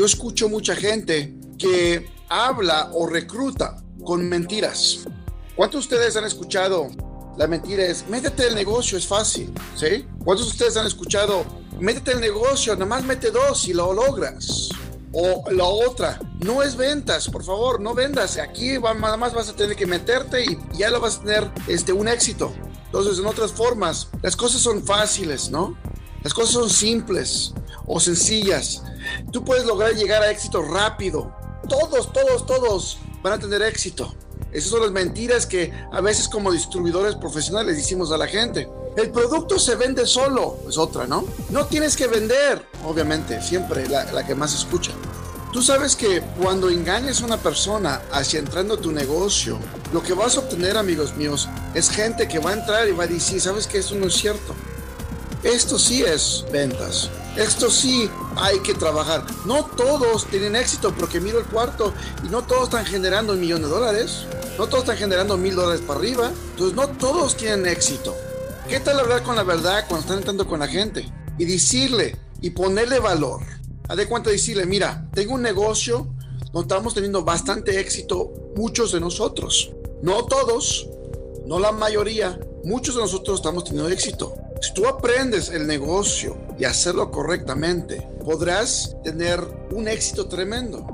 yo escucho mucha gente que habla o recluta con mentiras. ¿Cuántos de ustedes han escuchado la mentira es, métete el negocio, es fácil, ¿sí? ¿Cuántos de ustedes han escuchado, métete el negocio, nada más mete dos y lo logras? O la otra, no es ventas, por favor, no vendas. Aquí nada más vas a tener que meterte y ya lo vas a tener este, un éxito. Entonces, en otras formas, las cosas son fáciles, ¿no? Las cosas son simples o sencillas. Tú puedes lograr llegar a éxito rápido. Todos, todos, todos van a tener éxito. Esas son las mentiras que a veces como distribuidores profesionales decimos a la gente. El producto se vende solo, es otra, ¿no? No tienes que vender, obviamente, siempre la, la que más escucha. Tú sabes que cuando engañes a una persona hacia entrando a tu negocio, lo que vas a obtener, amigos míos, es gente que va a entrar y va a decir, ¿sabes que Eso no es cierto. Esto sí es ventas. Esto sí hay que trabajar. No todos tienen éxito porque miro el cuarto y no todos están generando un millón de dólares. No todos están generando mil dólares para arriba. Entonces no todos tienen éxito. ¿Qué tal hablar con la verdad cuando están entrando con la gente? Y decirle y ponerle valor. Haz de cuenta decirle, mira, tengo un negocio donde estamos teniendo bastante éxito muchos de nosotros. No todos, no la mayoría, muchos de nosotros estamos teniendo éxito. Si tú aprendes el negocio y hacerlo correctamente, podrás tener un éxito tremendo.